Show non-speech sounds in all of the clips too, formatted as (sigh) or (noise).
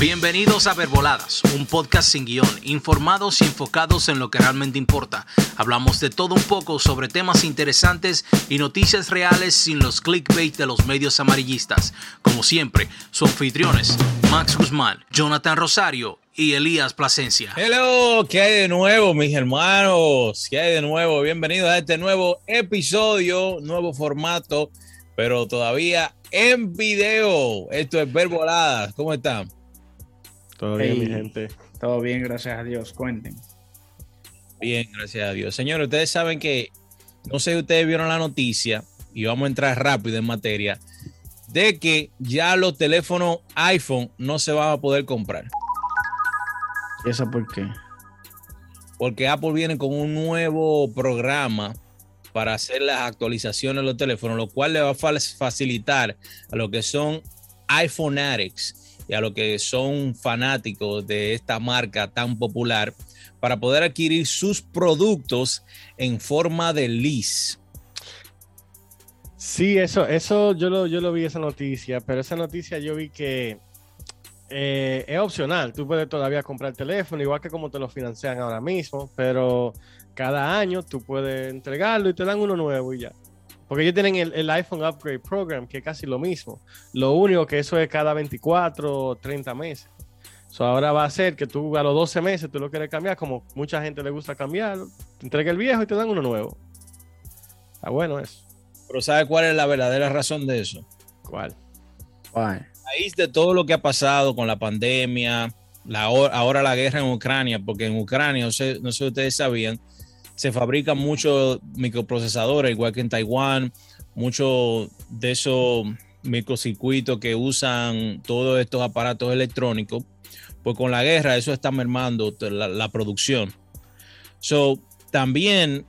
Bienvenidos a Verboladas, un podcast sin guion, informados y enfocados en lo que realmente importa. Hablamos de todo un poco sobre temas interesantes y noticias reales sin los clickbait de los medios amarillistas. Como siempre, sus anfitriones, Max Guzmán, Jonathan Rosario y Elías Plasencia. Hello, ¿qué hay de nuevo, mis hermanos? ¿Qué hay de nuevo? Bienvenidos a este nuevo episodio, nuevo formato, pero todavía en video. Esto es Verboladas. ¿Cómo están? Todo bien, mi gente. Todo bien, gracias a Dios. Cuenten. Bien, gracias a Dios. Señores, ustedes saben que, no sé si ustedes vieron la noticia, y vamos a entrar rápido en materia, de que ya los teléfonos iPhone no se van a poder comprar. ¿Y eso por qué? Porque Apple viene con un nuevo programa para hacer las actualizaciones de los teléfonos, lo cual le va a facilitar a lo que son iPhone Addicts y a los que son fanáticos de esta marca tan popular para poder adquirir sus productos en forma de lease. Sí, eso, eso yo lo, yo lo vi esa noticia, pero esa noticia yo vi que eh, es opcional. Tú puedes todavía comprar el teléfono, igual que como te lo financian ahora mismo, pero cada año tú puedes entregarlo y te dan uno nuevo y ya. Porque ellos tienen el, iPhone Upgrade Program, que es casi lo mismo. Lo único que eso es cada 24 o 30 meses. So ahora va a ser que tú a los 12 meses tú lo quieres cambiar, como mucha gente le gusta cambiar, te entrega el viejo y te dan uno nuevo. Está bueno eso. Pero ¿sabe cuál es la verdadera razón de eso? ¿Cuál? ¿Cuál? A raíz de todo lo que ha pasado con la pandemia, la, ahora la guerra en Ucrania, porque en Ucrania, no sé, no sé si ustedes sabían, se fabrican muchos microprocesadores, igual que en Taiwán, muchos de esos microcircuitos que usan todos estos aparatos electrónicos, pues con la guerra eso está mermando la, producción. So, también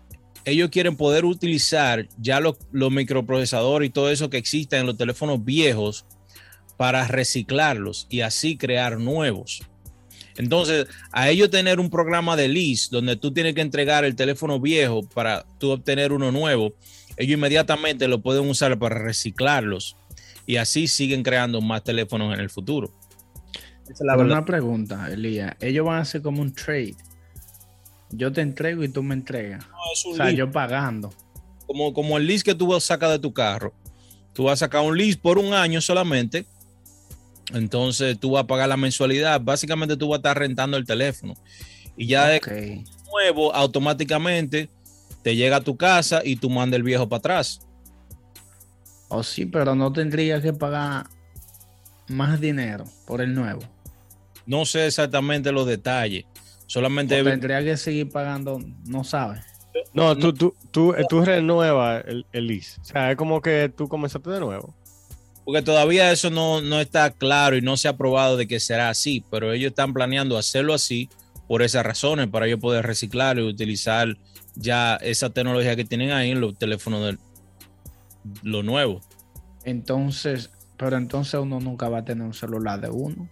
ellos quieren poder utilizar ya los, los, microprocesadores y todo eso que existe en los teléfonos viejos para reciclarlos y así crear nuevos. Entonces, a ellos tener un programa de lease donde tú tienes que entregar el teléfono viejo para tú obtener uno nuevo, ellos inmediatamente lo pueden usar para reciclarlos y así siguen creando más teléfonos en el futuro. Esa es la Una pregunta, Elías. Ellos van a hacer como un trade. Yo te entrego y tú me entregas. o sea, yo pagando. Como, como el lease que tú sacas de tu carro. Tú vas a sacar un lease por un año solamente entonces tú vas a pagar la mensualidad. Básicamente tú vas a estar rentando el teléfono. Y ya de nuevo, automáticamente te llega a tu casa y tú mandas el viejo para atrás. Oh, sí, pero no tendrías que pagar más dinero por el nuevo. No sé exactamente los detalles. Solamente. tendría que seguir pagando, no sabes. No, tú, tú, tú, tú renuevas el, el lease. O sea, es como que tú comenzaste de nuevo porque todavía eso no, está claro y no se ha probado de que será así, pero ellos están planeando hacerlo así por esas razones, para ellos poder reciclar y utilizar ya esa tecnología que tienen ahí en los teléfonos de lo nuevo. Entonces, pero entonces uno nunca va a tener un celular de uno.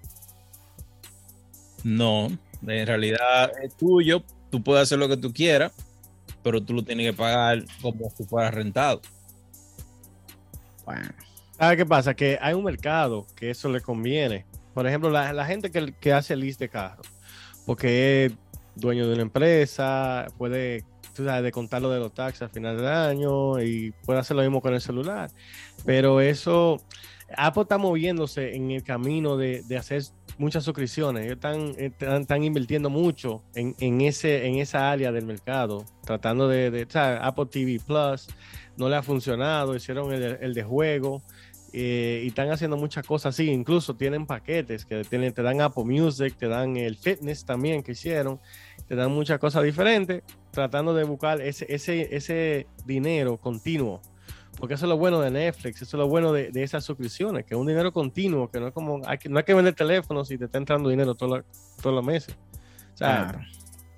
No, en realidad es tuyo, tú puedes hacer lo que tú quieras, pero tú lo tienes que pagar como si fuera rentado. Bueno. ¿Sabes qué pasa? Que hay un mercado que eso le conviene. Por ejemplo, la, gente que, que hace list de carro, porque es dueño de una empresa, puede tú sabes, de contarlo de los taxis al final del año y puede hacer lo mismo con el celular. Pero eso, Apple está moviéndose en el camino de, hacer muchas suscripciones. Ellos están, están, invirtiendo mucho en, ese, en esa área del mercado, tratando de, de Apple TV Plus no le ha funcionado, hicieron el, el de juego. Eh, y están haciendo muchas cosas así, incluso tienen paquetes que tienen, te dan Apple Music, te dan el fitness también que hicieron, te dan muchas cosas diferentes, tratando de buscar ese, ese, ese dinero continuo. Porque eso es lo bueno de Netflix, eso es lo bueno de, esas suscripciones, que es un dinero continuo, que no es como, hay que, no hay que vender teléfonos si te está entrando dinero todos los meses. O sea,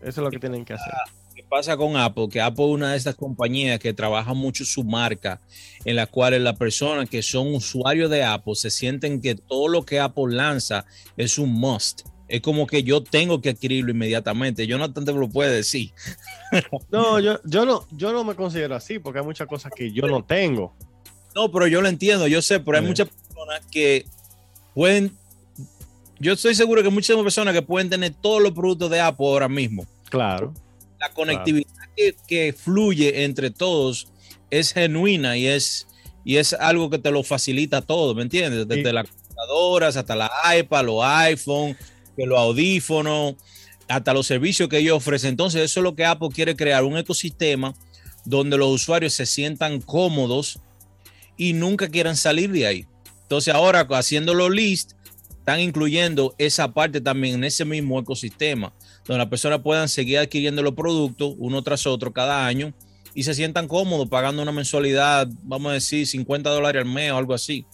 eso es lo que tienen que hacer pasa con Apple? Que Apple es una de estas compañías que trabaja mucho su marca, en la cual las personas que son usuarios de Apple se sienten que todo lo que Apple lanza es un must. Es como que yo tengo que adquirirlo inmediatamente. Yo no tanto lo puede decir. (laughs) No, yo, yo no, yo no me considero así porque hay muchas cosas que yo no tengo. No, pero yo lo entiendo, yo sé, pero hay muchas personas que pueden yo estoy seguro que muchas personas que pueden tener todos los productos de Apple ahora mismo. Claro. La conectividad Que, fluye entre todos es genuina y es, y es algo que te lo facilita todo, ¿me entiendes? Desde las computadoras hasta la iPad, los iPhone, que los audífonos, hasta los servicios que ellos ofrecen. Entonces, eso es lo que Apple quiere crear, un ecosistema donde los usuarios se sientan cómodos y nunca quieran salir de ahí. Entonces, ahora haciendo los list, están incluyendo esa parte también en ese mismo ecosistema, donde las personas puedan seguir adquiriendo los productos uno tras otro cada año y se sientan cómodos pagando una mensualidad, vamos a decir, 50 dólares al mes o algo así.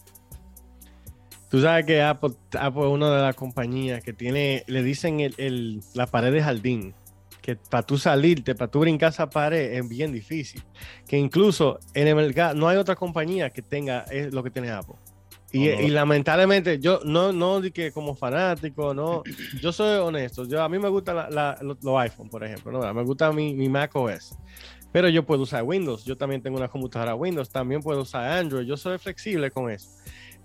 Tú sabes que Apple, es una de las compañías que tiene, le dicen el, la pared de jardín, que para tú salirte, para tú brincar esa pared es bien difícil. Que incluso en el mercado no hay otra compañía que tenga lo que tiene Apple. Y, lamentablemente, yo no, no que como fanático, no, yo soy honesto. Yo, a mí me gustan los, iPhone, por ejemplo, ¿no? me gusta mi, mi Mac OS. Pero yo puedo usar Windows. Yo también tengo una computadora Windows. También puedo usar Android. Yo soy flexible con eso.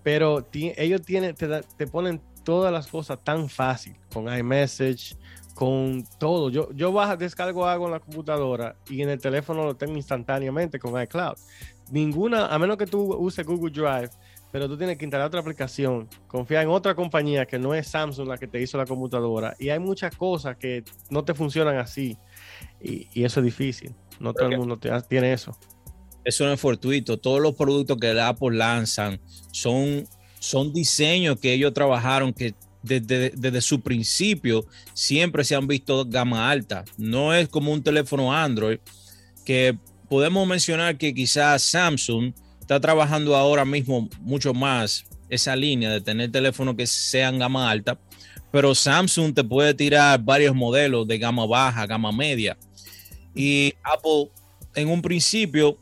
Pero ellos tienen, te, te, ponen todas las cosas tan fácil con iMessage, con todo. Yo, yo bajo, descargo algo en la computadora y en el teléfono lo tengo instantáneamente con iCloud. Ninguna, a menos que tú uses Google Drive, pero tú tienes que instalar otra aplicación, confiar en otra compañía que no es Samsung la que te hizo la computadora. Y hay muchas cosas que no te funcionan así. Y, eso es difícil. No todo el mundo tiene eso. Eso no es fortuito. Todos los productos que Apple lanzan son, son diseños que ellos trabajaron que desde, desde, su principio siempre se han visto gama alta. No es como un teléfono Android que podemos mencionar que quizás Samsung está trabajando ahora mismo mucho más esa línea de tener teléfonos que sean gama alta, pero Samsung te puede tirar varios modelos de gama baja, gama media. Y Apple en un principio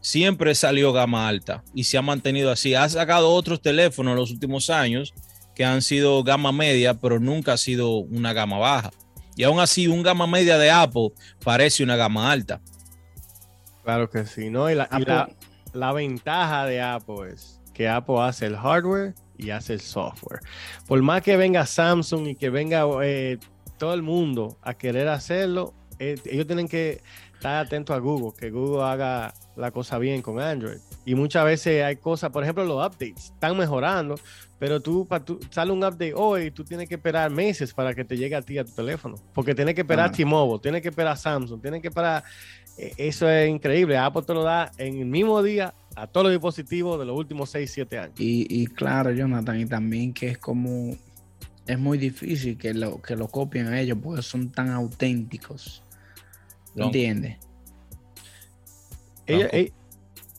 siempre salió gama alta y se ha mantenido así. Ha sacado otros teléfonos en los últimos años que han sido gama media, pero nunca ha sido una gama baja. Y aún así, un gama media de Apple parece una gama alta. Claro que sí, ¿no? Y la, la ventaja de Apple es que Apple hace el hardware y hace el software. Por más que venga Samsung y que venga eh, todo el mundo a querer hacerlo, eh, ellos tienen que estar atentos a Google, que Google haga la cosa bien con Android. Y muchas veces hay cosas, por ejemplo, los updates están mejorando, pero tú, para tú sale un update hoy y tú tienes que esperar meses para que te llegue a ti a tu teléfono, porque tienes que esperar T-Mobile, tienes que esperar Samsung, tienes que esperar e, eso es increíble. Apple te lo da en el mismo día a todos los dispositivos de los últimos 6, 7 años. Y, claro, Jonathan, y también que es como, es muy difícil que lo, que lo copien a ellos porque son tan auténticos.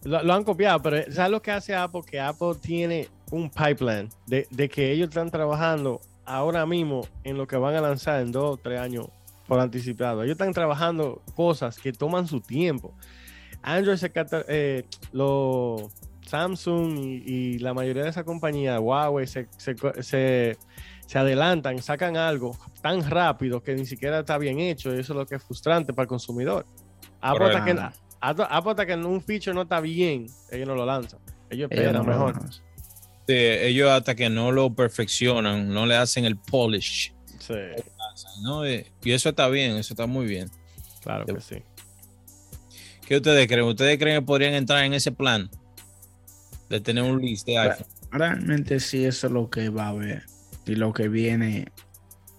¿Lo han copiado, pero ¿sabes lo que hace Apple? Que Apple tiene un pipeline de, de que ellos están trabajando ahora mismo en lo que van a lanzar en dos o tres años por anticipado. Ellos están trabajando cosas que toman su tiempo. Android se eh, lo, Samsung y, la mayoría de esas compañías, Huawei, se, se, adelantan, sacan algo tan rápido que ni siquiera está bien hecho. Y eso es lo que es frustrante para el consumidor. Aporta que, aporta que un feature no está bien, ellos no lo lanzan. Ellos esperan mejor. ellos hasta que no lo perfeccionan, no le hacen el polish. Sí. Eh, y eso está bien, eso está muy bien. Claro que sí. ¿Qué ustedes creen? ¿Ustedes creen que podrían entrar en ese plan de tener un list de iPhone? Realmente sí, eso es lo que va a haber. Y lo que viene,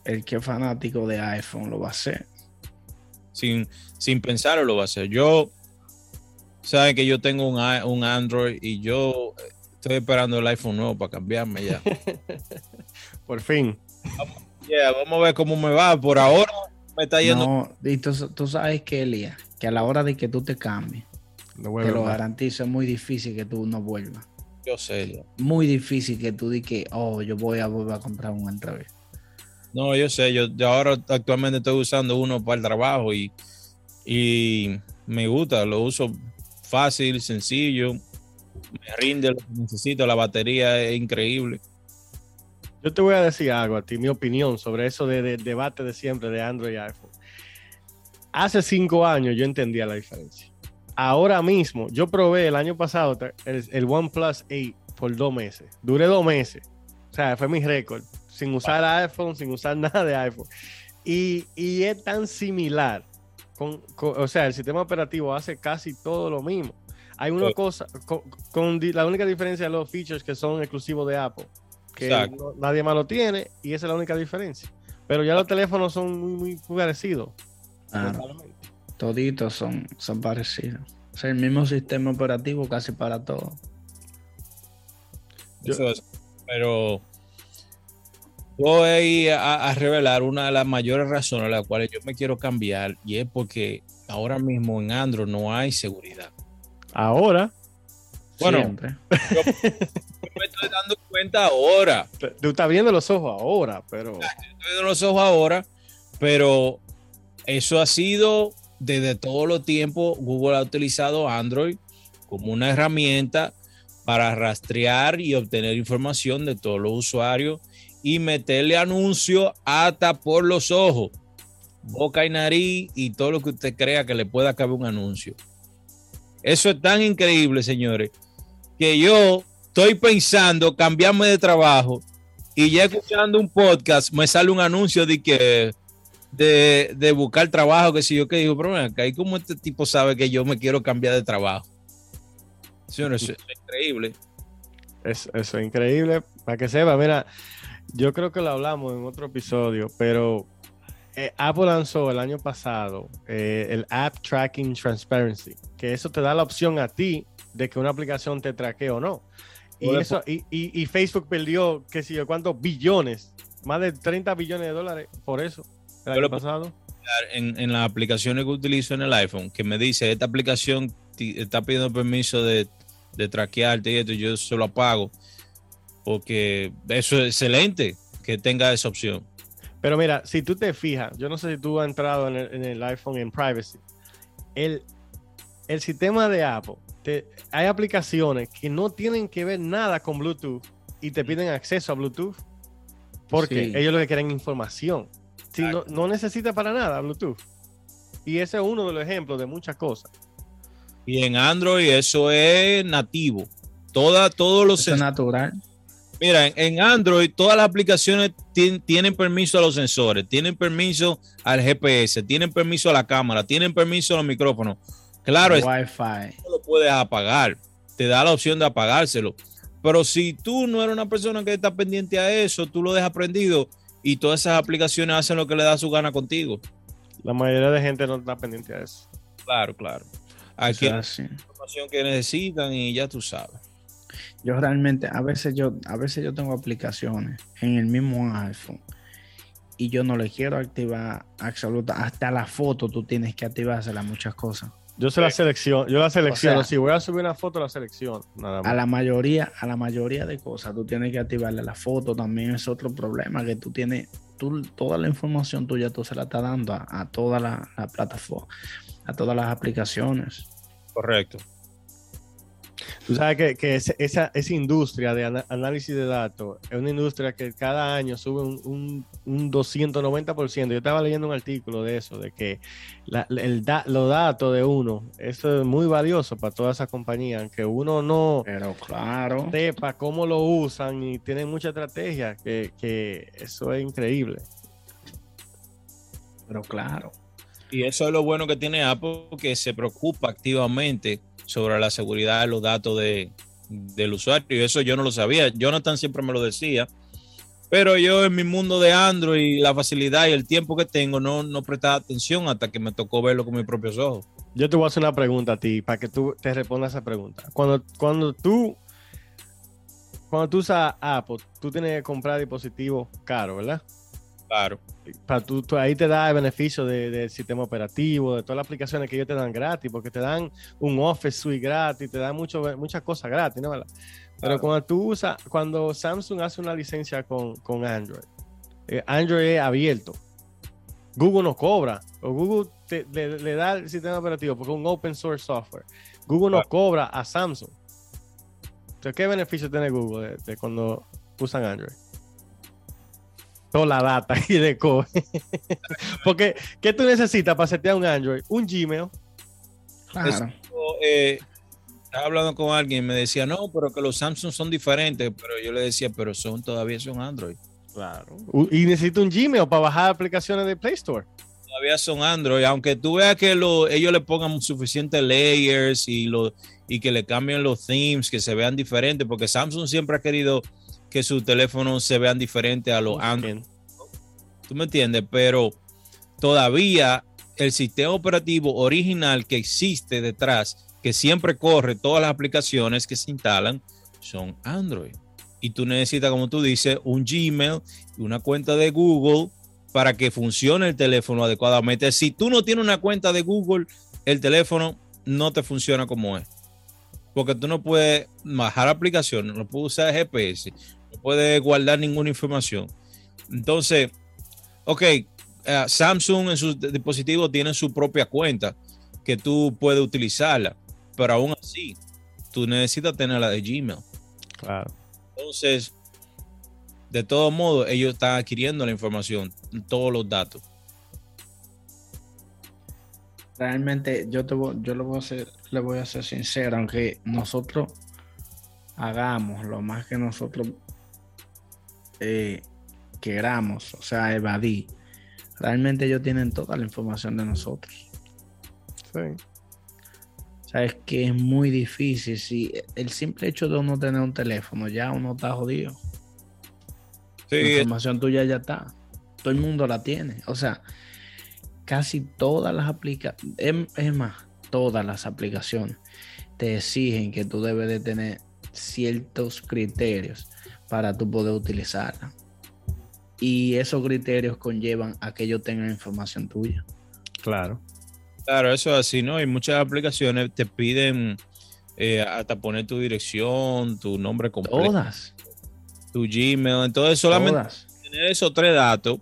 el que es fanático de iPhone lo va a hacer. Sin, sin pensarlo lo va a hacer. Yo, saben que yo tengo un, un Android y yo estoy esperando el iPhone nuevo para cambiarme ya. (laughs) Por fin vamos a ver cómo me va. Por ahora me está yendo. No, y tú, sabes que, Elia, que a la hora de que tú te cambies, te lo garantizo, es muy difícil que tú no vuelvas. Yo sé. Muy difícil que tú digas que, oh, yo voy a volver a comprar un Android. No, yo sé, yo, ahora actualmente estoy usando uno para el trabajo y, y me gusta, lo uso fácil, sencillo, me rinde lo que necesito, la batería es increíble. Yo te voy a decir algo a ti, mi opinión sobre eso de, debate de siempre de Android y iPhone. Hace cinco años yo entendía la diferencia. Ahora mismo, yo probé el año pasado el, OnePlus 8 por dos meses. Duré dos meses. O sea, fue mi récord. sin usar iPhone, sin usar (laughs) nada de iPhone. Y, y es tan similar. Con, o sea, el sistema operativo hace casi todo lo mismo. Hay una cosa, con, la única diferencia de los features que son exclusivos de Apple, que nadie más lo tiene, y esa es la única diferencia. Pero ya los teléfonos son muy, muy parecidos. toditos son, son parecidos. O sea, el mismo sistema operativo casi para todo. pero voy a, a, revelar una de las mayores razones a las cuales yo me quiero cambiar y es porque ahora mismo en Android no hay seguridad. Ahora. Bueno, yo, me estoy dando cuenta ahora. Tú estás viendo los ojos ahora, pero. Estoy viendo los ojos ahora, pero eso ha sido desde todo los tiempos. Google ha utilizado Android como una herramienta para rastrear y obtener información de todos los usuarios y meterle anuncio hasta por los ojos, boca y nariz y todo lo que usted crea que le pueda caber un anuncio. Eso es tan increíble, señores, que yo estoy pensando cambiarme de trabajo y ya escuchando un podcast me sale un anuncio de que de, buscar trabajo, que si yo que digo, pero acá, ¿y cómo este tipo sabe que yo me quiero cambiar de trabajo? Señores, eso es increíble. eso es increíble. Para que sepa, mira, yo creo que lo hablamos en otro episodio, pero eh, Apple lanzó el año pasado eh, el App Tracking Transparency, que eso te da la opción a ti de que una aplicación te traquee o no. Y, eso, y, Facebook perdió, qué sé yo, cuántos billones, más de 30 billones de dólares por eso el año pasado. En, en, las aplicaciones que utilizo en el iPhone, que me dice, esta aplicación está pidiendo permiso de, de traquearte y esto, yo se lo apago, porque eso es excelente que tenga esa opción. Pero mira, si tú te fijas, yo no sé si tú has entrado en el, iPhone en privacy. El, el sistema de Apple, hay aplicaciones que no tienen que ver nada con Bluetooth y te piden acceso a Bluetooth porque ellos lo que quieren información. Si no, no necesita para nada Bluetooth. Y ese es uno de los ejemplos de muchas cosas. Y en Android eso es nativo. Toda, todos los... es natural Mira, en Android todas las aplicaciones tienen permiso a los sensores, tienen permiso al GPS, tienen permiso a la cámara, tienen permiso a los micrófonos. Claro, Wi-Fi. No lo puedes apagar, te da la opción de apagárselo. Pero si tú no eres una persona que está pendiente a eso, tú lo dejas prendido y todas esas aplicaciones hacen lo que le da su gana contigo. La mayoría de gente no está pendiente a eso. Claro, claro. Aquí la información que necesitan y ya tú sabes. Yo realmente, a veces yo, a veces yo tengo aplicaciones en el mismo iPhone y yo no le quiero activar absoluta. Hasta la foto tú tienes que activársela muchas cosas. Yo se la selección, yo la selecciono. si voy a subir una foto, la selección. Nada A la mayoría, a la mayoría de cosas, tú tienes que activarle la foto. También es otro problema que tú tienes, tú, toda la información tuya tú se la estás dando a, a toda la, la plataforma, a todas las aplicaciones. Correcto. Tú sabes que, que esa, esa, industria de análisis de datos es una industria que cada año sube un, un, 290%. Yo estaba leyendo un artículo de eso, de que el los datos de uno, eso es muy valioso para todas esas compañías, que uno no Pero claro. sepa cómo lo usan y tienen mucha estrategia, que, que eso es increíble. Pero claro. Y eso es lo bueno que tiene Apple, que se preocupa activamente sobre la seguridad de los datos de, del usuario. Y eso yo no lo sabía. Jonathan siempre me lo decía. Pero yo en mi mundo de Android, la facilidad y el tiempo que tengo, no, no prestaba atención hasta que me tocó verlo con mis propios ojos. Yo te voy a hacer una pregunta a ti para que tú te respondas esa pregunta. Cuando, cuando tú cuando tú usas Apple, tú tienes que comprar dispositivos caros, ¿verdad? Claro. Para tú, ahí te da el beneficio del sistema operativo, de todas las aplicaciones que ellos te dan gratis, porque te dan un Office Suite gratis, te dan mucho, muchas cosas gratis, ¿no? Pero cuando tú usas, cuando Samsung hace una licencia con, Android, eh, Android es abierto. Google no cobra, o Google le, da el sistema operativo porque es un open source software. Google no cobra a Samsung. Entonces, ¿qué beneficio tiene Google de cuando usan Android? Toda la data y de (laughs) Porque, ¿qué tú necesitas para setear un Android? Un Gmail. Claro. Eh, estaba hablando con alguien y me decía, no, pero que los Samsung son diferentes, pero yo le decía, pero son todavía son Android. Claro. Y necesito un Gmail para bajar aplicaciones de Play Store. Todavía son Android, aunque tú veas que lo, ellos le pongan suficientes layers y, lo, y que le cambien los themes, que se vean diferentes, porque Samsung siempre ha querido que sus teléfonos se vean diferentes a los Android. ¿Tú me entiendes? Pero todavía el sistema operativo original que existe detrás, que siempre corre todas las aplicaciones que se instalan, son Android. Y tú necesitas, como tú dices, un Gmail y una cuenta de Google para que funcione el teléfono adecuadamente. Si tú no tienes una cuenta de Google, el teléfono no te funciona como es. Porque tú no puedes bajar aplicaciones, no puedes usar GPS, no puedes guardar ninguna información. Entonces, ok, eh, Samsung en sus dispositivos tiene su propia cuenta que tú puedes utilizarla, pero aún así, tú necesitas tener la de Gmail. Claro. Entonces, de todo modo, ellos están adquiriendo la información, todos los datos. Realmente, yo, te yo le, voy a ser, le voy a ser sincero, aunque nosotros hagamos lo más que nosotros eh, queramos, o sea, evadir, realmente ellos tienen toda la información de nosotros. Sí. O sea, es que es muy difícil. Si el simple hecho de uno tener un teléfono, ya uno está jodido. La información tuya ya está. Todo el mundo la tiene. O sea, casi todas las aplicaciones, es más, todas las aplicaciones te exigen que tú debes de tener ciertos criterios para tú poder utilizarla y esos criterios conllevan a que ellos tengan información tuya. Claro. Claro, eso es así, ¿no? Y muchas aplicaciones te piden eh, hasta poner tu dirección, tu nombre completo. Todas. Tu Gmail. Entonces, solamente tener esos tres datos,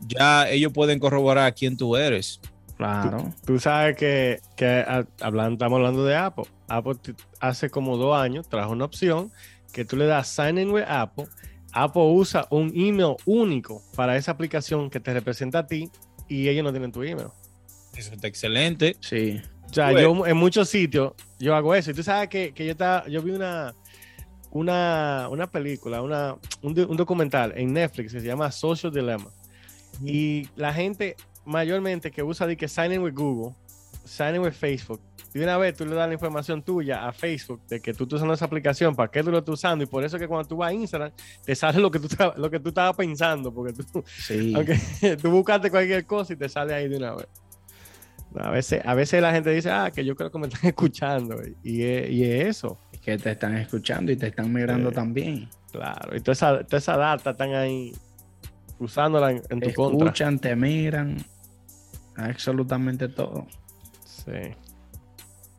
ya ellos pueden corroborar quién tú eres. Claro. Tú, sabes que, que estamos hablando de Apple. Apple hace como dos años trajo una opción que tú le das sign in with Apple Apple usa un email único para esa aplicación que te representa a ti y ellos no tienen tu email. Eso está excelente. Sí. O sea, yo en muchos sitios yo hago eso. Y tú sabes que, yo, estaba, yo vi una, una, una película, una, un, documental en Netflix que se llama Social Dilemma. Y la gente mayormente que usa de que sign in with Google, sign in with Facebook, de una vez tú le das la información tuya a Facebook de que tú estás usando esa aplicación, para qué tú lo estás usando, y por eso que cuando tú vas a Instagram, te sale lo que tú, lo que tú estabas pensando, porque tú, sí. (laughs) aunque tú buscaste cualquier cosa y te sale ahí de una vez. A veces, a veces la gente dice, ah, que yo creo que me están (laughs) escuchando, y es, y es eso. Es que te están escuchando y te están mirando también. Claro, y toda esa, toda esa data están ahí usándola en, tu te contra. Escuchan, te miran, absolutamente todo. Sí.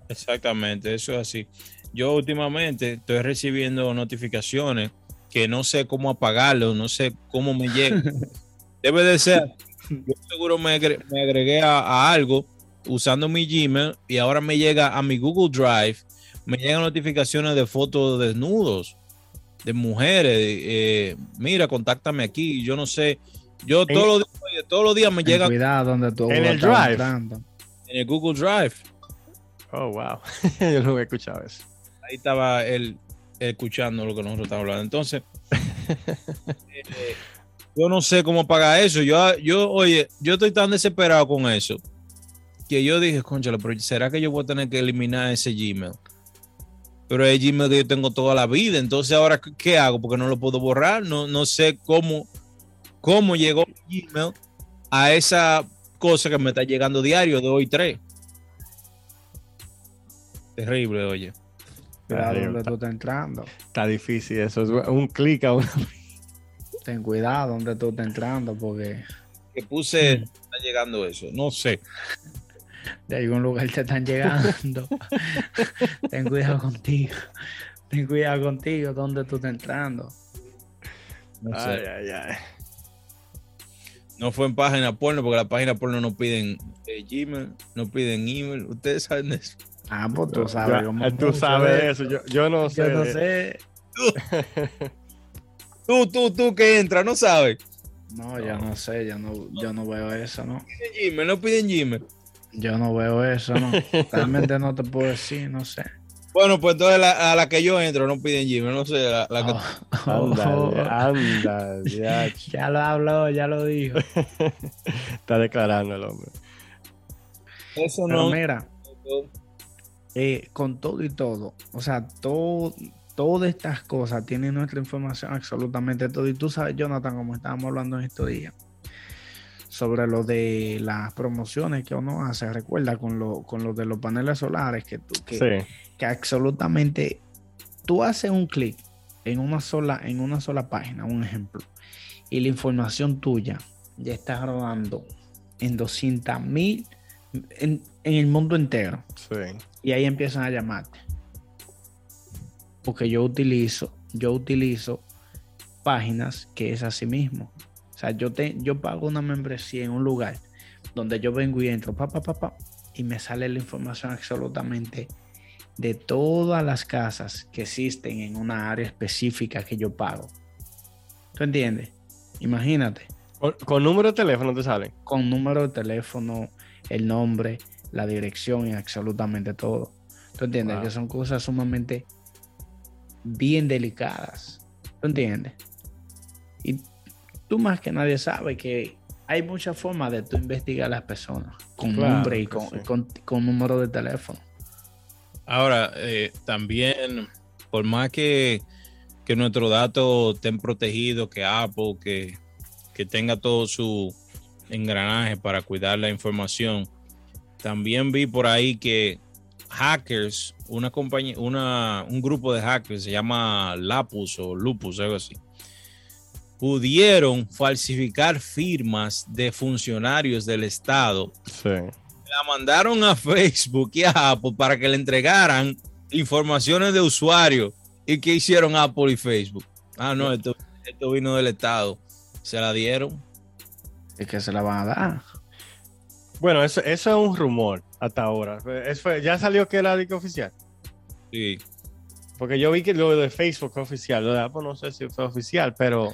Exactamente, eso es así. Yo últimamente estoy recibiendo notificaciones que no sé cómo apagarlo, no sé cómo me llega. (laughs) Debe de ser, yo seguro me, agregué, a, algo usando mi Gmail y ahora me llega a mi Google Drive, me llegan notificaciones de fotos de desnudos, de mujeres. Eh, mira, contáctame aquí, yo no sé. Yo todos los, días, todos los días me llega. Cuidado donde tú en el Drive. En el Google Drive. Oh, wow. (laughs) Yo no he escuchado eso. Ahí estaba él escuchando lo que nosotros estamos hablando. Entonces, (laughs) eh, yo no sé cómo pagar eso. Yo, yo, oye, yo estoy tan desesperado con eso que yo dije, conchale, pero ¿será que yo voy a tener que eliminar ese Gmail? Pero es Gmail que yo tengo toda la vida. Entonces, ahora, ¿qué hago? Porque no lo puedo borrar. No, no sé cómo, cómo llegó Gmail a esa cosa que me está llegando diario de hoy tres. Terrible, oye. Cuidado donde tú estás entrando. Está difícil eso, es un clic a una. (laughs) Ten cuidado donde tú estás entrando porque. Que puse, está llegando eso, no sé. De algún lugar te están llegando. (laughs) Ten cuidado contigo. Ten cuidado contigo donde tú estás entrando. No sé. Ay, ay, ay. No fue en página porno porque la página porno no piden eh, Gmail, no piden email. Ustedes saben de eso. Ah, pues tú sabes. tú sabes eso. Yo, no sé. Yo no sé. Tú, tú, tú que entra, no sabes. No, yo no sé, yo no, yo no veo eso, ¿no? Piden Gmail, no piden Gmail. Yo no veo eso, ¿no? (laughs) Realmente no te puedo decir, no sé. Bueno, pues entonces a la que yo entro no piden Gmail, no sé, la, que... Anda, anda, ya. (laughs) ya lo habló, ya lo dijo. (laughs) Está declarando el hombre. Eso Pero no. mira, eh, con todo y todo, o sea, todo, todas estas cosas tienen nuestra información, absolutamente todo. Y tú sabes, Jonathan, como estábamos hablando en estos días, sobre lo de las promociones que uno hace, recuerda con lo, con lo de los paneles solares, que, tú, que, Sí, que absolutamente tú haces un clic en una sola, en una sola página, un ejemplo, y la información tuya ya está rodando en 200 mil en, en el mundo entero. sí. Y ahí empiezan a llamarte. Porque yo utilizo, yo utilizo páginas que es así mismo. O sea, yo, te, yo pago una membresía en un lugar donde yo vengo y entro, pa, pa, pa, pa, y me sale la información absolutamente de todas las casas que existen en una área específica que yo pago. ¿Tú entiendes? Imagínate, Con, con número de teléfono te salen. con número de teléfono, el nombre, la dirección y absolutamente todo. ¿Tú entiendes? Wow. Que son cosas sumamente bien delicadas. ¿Tú entiendes? Y tú más que nadie sabes que hay muchas formas de tú investigar a las personas con Claro nombre y con, sí. con- con número de teléfono. Ahora, eh, también, por más que, que nuestros datos estén protegidos, que Apple, que, que tenga todo su engranaje para cuidar la información, también vi por ahí que hackers, una compañía, una, un grupo de hackers se llama Lapus o Lupus, algo así, pudieron falsificar firmas de funcionarios del Estado Sí. la mandaron a Facebook y a Apple para que le entregaran informaciones de usuarios. ¿Y qué hicieron Apple y Facebook? Ah, no, esto, esto vino del Estado. Se la dieron. Es que se la van a dar. Bueno, eso, eso es un rumor hasta ahora. Eso fue- ya salió que era disco oficial. Sí. Porque yo vi que lo de Facebook fue oficial. Lo de Apple no sé si fue oficial, pero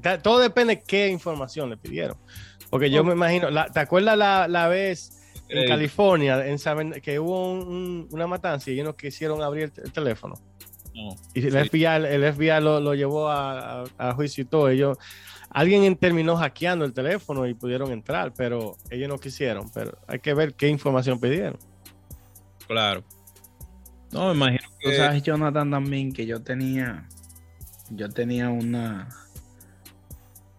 ta- todo depende de qué información le pidieron. Porque yo me imagino, la- ¿te acuerdas la, la vez en Eh, California en San que hubo un- un- una matanza y ellos no quisieron abrir el, el teléfono? no. Y el Sí. FBI, el FBI lo, lo llevó a, a- a juicio y todo. Ellos, alguien en- terminó hackeando el teléfono y pudieron entrar, pero ellos no quisieron. Pero hay que ver qué información pidieron. Claro. No, me imagino Tú que sabes, Jonathan, también que yo tenía, yo tenía una,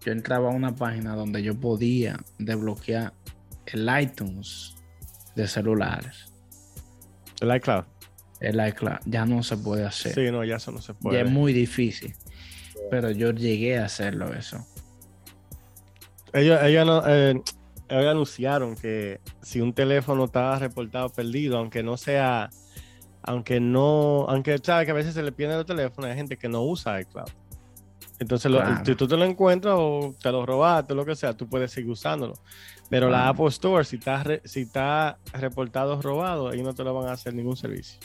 yo entraba a una página donde yo podía desbloquear el iTunes de celulares. El iCloud. El iCloud ya no se puede hacer. Sí, no, ya eso no se ya puede. es muy difícil. Pero yo llegué a hacerlo eso. Ellos, ellos, no- eh, ellos anunciaron que si un teléfono estaba reportado perdido, aunque no sea, aunque no, aunque sabes que a veces se le pierde el teléfono, hay gente que no usa iCloud. Entonces, lo- si tú te lo encuentras o te lo robaste, lo que sea, tú puedes seguir usándolo. Pero la. Apple Store, si está, re- si está reportado robado, ellos no te lo van a hacer ningún servicio.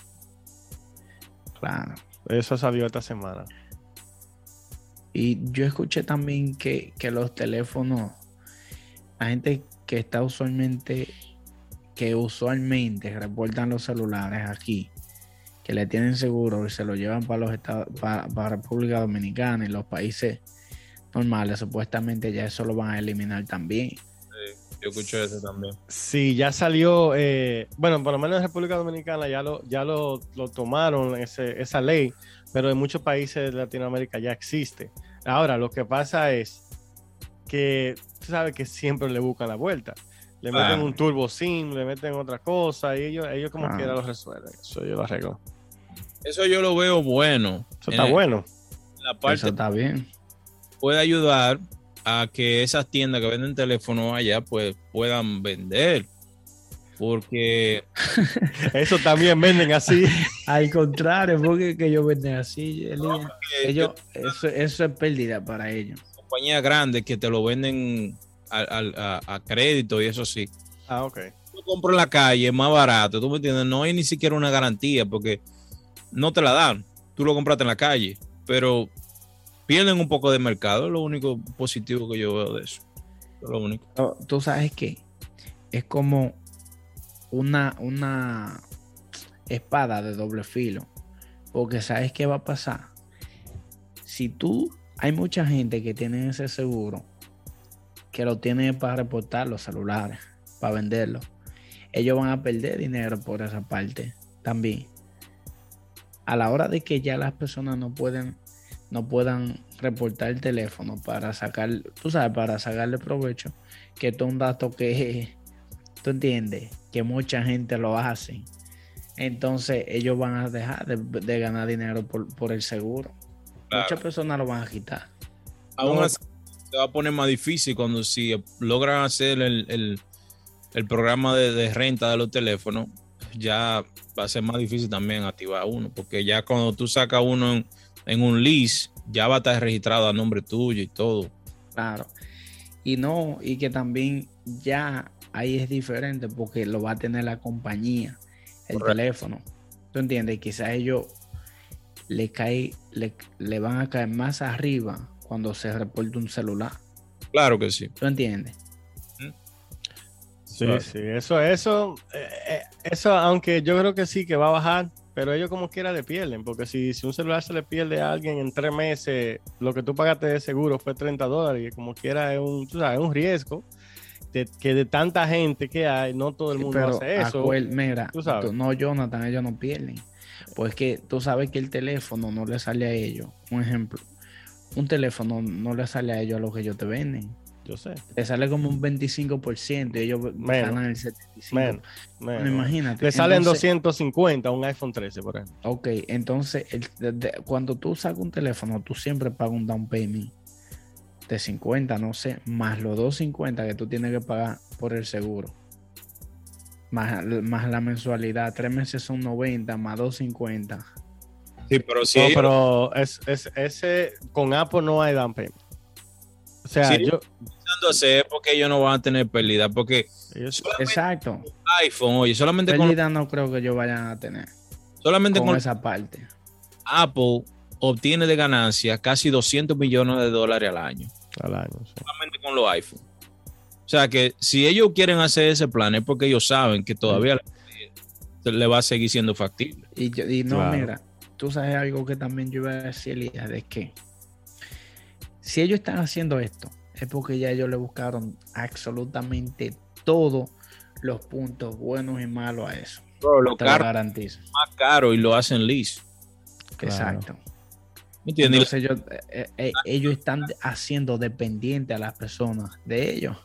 Claro. Eso salió esta semana. Y yo escuché también que, que los teléfonos, la gente que está usualmente, que usualmente reportan los celulares aquí, que le tienen seguro y se lo llevan para los estados, para, para República Dominicana y los países normales, supuestamente ya eso lo van a eliminar también. yo escuché eso también. Sí, ya salió, eh, bueno, por lo menos en República Dominicana ya lo, ya lo, lo tomaron ese- esa ley, pero en muchos países de Latinoamérica ya existe. Ahora, lo que pasa es que tú sabes que siempre le buscan la vuelta. Le meten un turbo sim, le meten otra cosa y ellos, ellos como Claro. quiera lo resuelven. Eso yo lo arreglo. Eso yo lo veo bueno. Eso está En bueno. La parte Eso está bien. puede ayudar a que esas tiendas que venden teléfonos allá pues puedan vender. Porque (laughs) Eso también venden así. (laughs) Al contrario, porque que ellos venden así, ellos, eso, eso es pérdida para ellos. Compañías grandes que te lo venden al- al- a, a crédito y eso sí. Ah, ok. Yo compro en la calle, es más barato, tú me entiendes, no hay ni siquiera una garantía porque no te la dan. Tú lo compraste en la calle, pero pierden un poco de mercado, es lo único positivo que yo veo de eso. Es lo único. Tú sabes que es como una, una espada de doble filo. Porque sabes qué va a pasar. si tú, hay mucha gente que tiene ese seguro que lo tiene para reportar los celulares, para venderlo. Ellos van a perder dinero por esa parte también. A la hora de que ya las personas no pueden no puedan reportar el teléfono para sacar, tú sabes, para sacarle provecho, que esto es un dato que, (laughs) tú entiendes, que mucha gente lo hace. Entonces ellos van a dejar de, ganar dinero por, el seguro. Muchas personas lo van a quitar. Aún así, se va a poner más difícil cuando si logran hacer el, programa de, renta de los teléfonos, ya va a ser más difícil también activar uno, porque ya cuando tú sacas uno en, en un lease, ya va a estar registrado a nombre tuyo y todo. Claro. Y no, y que también ya ahí es diferente porque lo va a tener la compañía, el teléfono. ¿Tú entiendes? Quizás ellos le cae, le, van a caer más arriba cuando se reporte un celular. Claro que sí. ¿Tú entiendes? Sí, sí, eso, eso, eh, eh, eso, aunque yo creo que sí que va a bajar, pero ellos como quiera le pierden, porque si, si un celular se le pierde a alguien en tres meses, lo que tú pagaste de seguro fue 30 dólares, y como quiera es un, sabes, un riesgo. De, que de tanta gente que hay, no todo el mundo hace eso. mira, no, Jonathan, ellos no pierden. Pues que tú sabes que el teléfono no le sale a ellos. Un ejemplo, un teléfono no le sale a ellos a lo que ellos te venden. Yo sé. Le sale como un 25% y ellos ganan el 75%. imagínate. Le salen 250 a un iPhone 13, por ejemplo. Ok, entonces cuando tú sacas un teléfono, tú siempre pagas un down payment de 50, no sé, más los 250 que tú tienes que pagar por el seguro. Más, más la mensualidad, tres meses son 90, más 250. Sí, pero sí. No, pero es, ese con Apple no hay down payment. O sea, yo pensando hacer porque ellos no van a tener pérdida, porque exacto. iPhone, oye, solamente pérdida no creo que ellos vayan a tener. Solamente con, esa parte. Apple obtiene de ganancia casi 200 millones de dólares al año. Al año, Solamente con los iPhone. O sea que si ellos quieren hacer ese plan es porque ellos saben que todavía le va a seguir siendo factible. Y, no, mira, tú sabes algo que también yo iba a decir, Elías, de que si ellos están haciendo esto, es porque ya ellos le buscaron absolutamente todos los puntos buenos y malos a eso. lo Te garantizo. Más caro y lo hacen listo. Exacto. Entonces ellos, eh, eh, ellos están haciendo dependiente a las personas de ellos.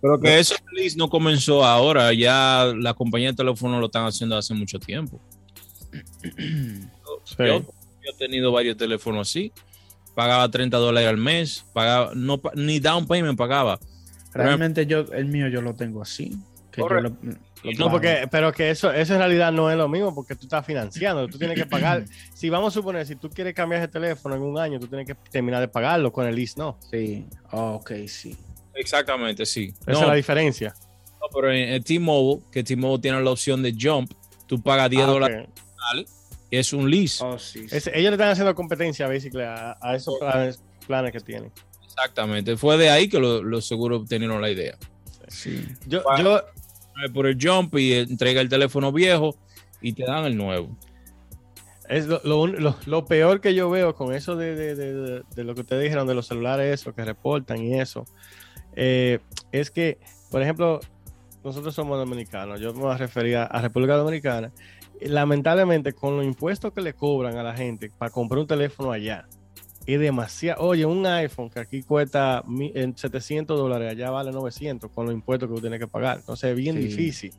Pero que eso no comenzó ahora, ya la compañía de teléfono lo están haciendo hace mucho tiempo. (clears throat) Yo, yo, he tenido varios teléfonos así pagaba 30 dólares al mes, pagaba, no, ni down payment pagaba. Realmente yo, el mío yo lo tengo así. no, porque, pero que eso, eso en realidad no es lo mismo porque tú estás financiando, tú tienes que pagar. (clears throat) si vamos a suponer, si tú quieres cambiar ese teléfono en un año, tú tienes que terminar de pagarlo con el lease, ¿no? Sí, ok, sí. Exactamente, sí. Esa es la diferencia. No, pero en, T-Mobile, que T-Mobile tiene la opción de Jump, tú pagas 10 ah, dólares es un lease. Oh, ellos le están haciendo competencia a, a esos planes, que tienen. Exactamente. Fue de ahí que los seguros obtenieron la idea. Sí. Yo, yo, por el jump y entrega el teléfono viejo y te dan el nuevo. Es lo, peor que yo veo con eso de, lo que ustedes dijeron de los celulares, eso que reportan y eso, eh, es que, por ejemplo, nosotros somos dominicanos, yo me voy a referir a República Dominicana, lamentablemente con los impuestos que le cobran a la gente para comprar un teléfono allá, es demasiado. Oye, un iPhone que aquí cuesta 700 dólares, allá vale 900 con los impuestos que tú tienes que pagar. Entonces es bien difícil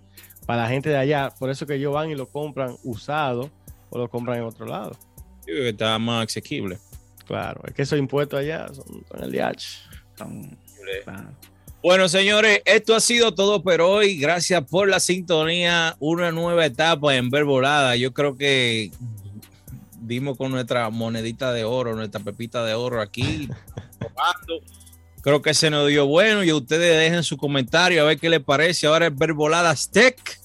para la gente de allá. Por eso que ellos van y lo compran usado o lo compran en otro lado. Que está más asequible. Claro, es que esos impuestos allá son, el DH. Bueno, señores, esto ha sido todo por hoy. Gracias por la sintonía. Una nueva etapa en Ver Volada. Yo creo que dimos con nuestra monedita de oro, nuestra pepita de oro aquí. (laughs) creo que se nos dio bueno y ustedes dejen su comentario a ver qué les parece. Ahora es Ver Voladas Tech.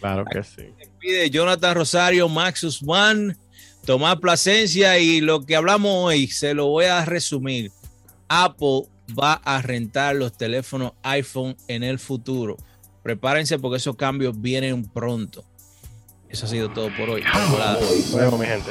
Claro que sí. Pide Jonathan Rosario, Maxus One, Tomás Plasencia y lo que hablamos hoy se lo voy a resumir. Apple va a rentar los teléfonos iPhone en el futuro. Prepárense porque esos cambios vienen pronto. Eso ha sido todo por hoy. Bueno, mi gente.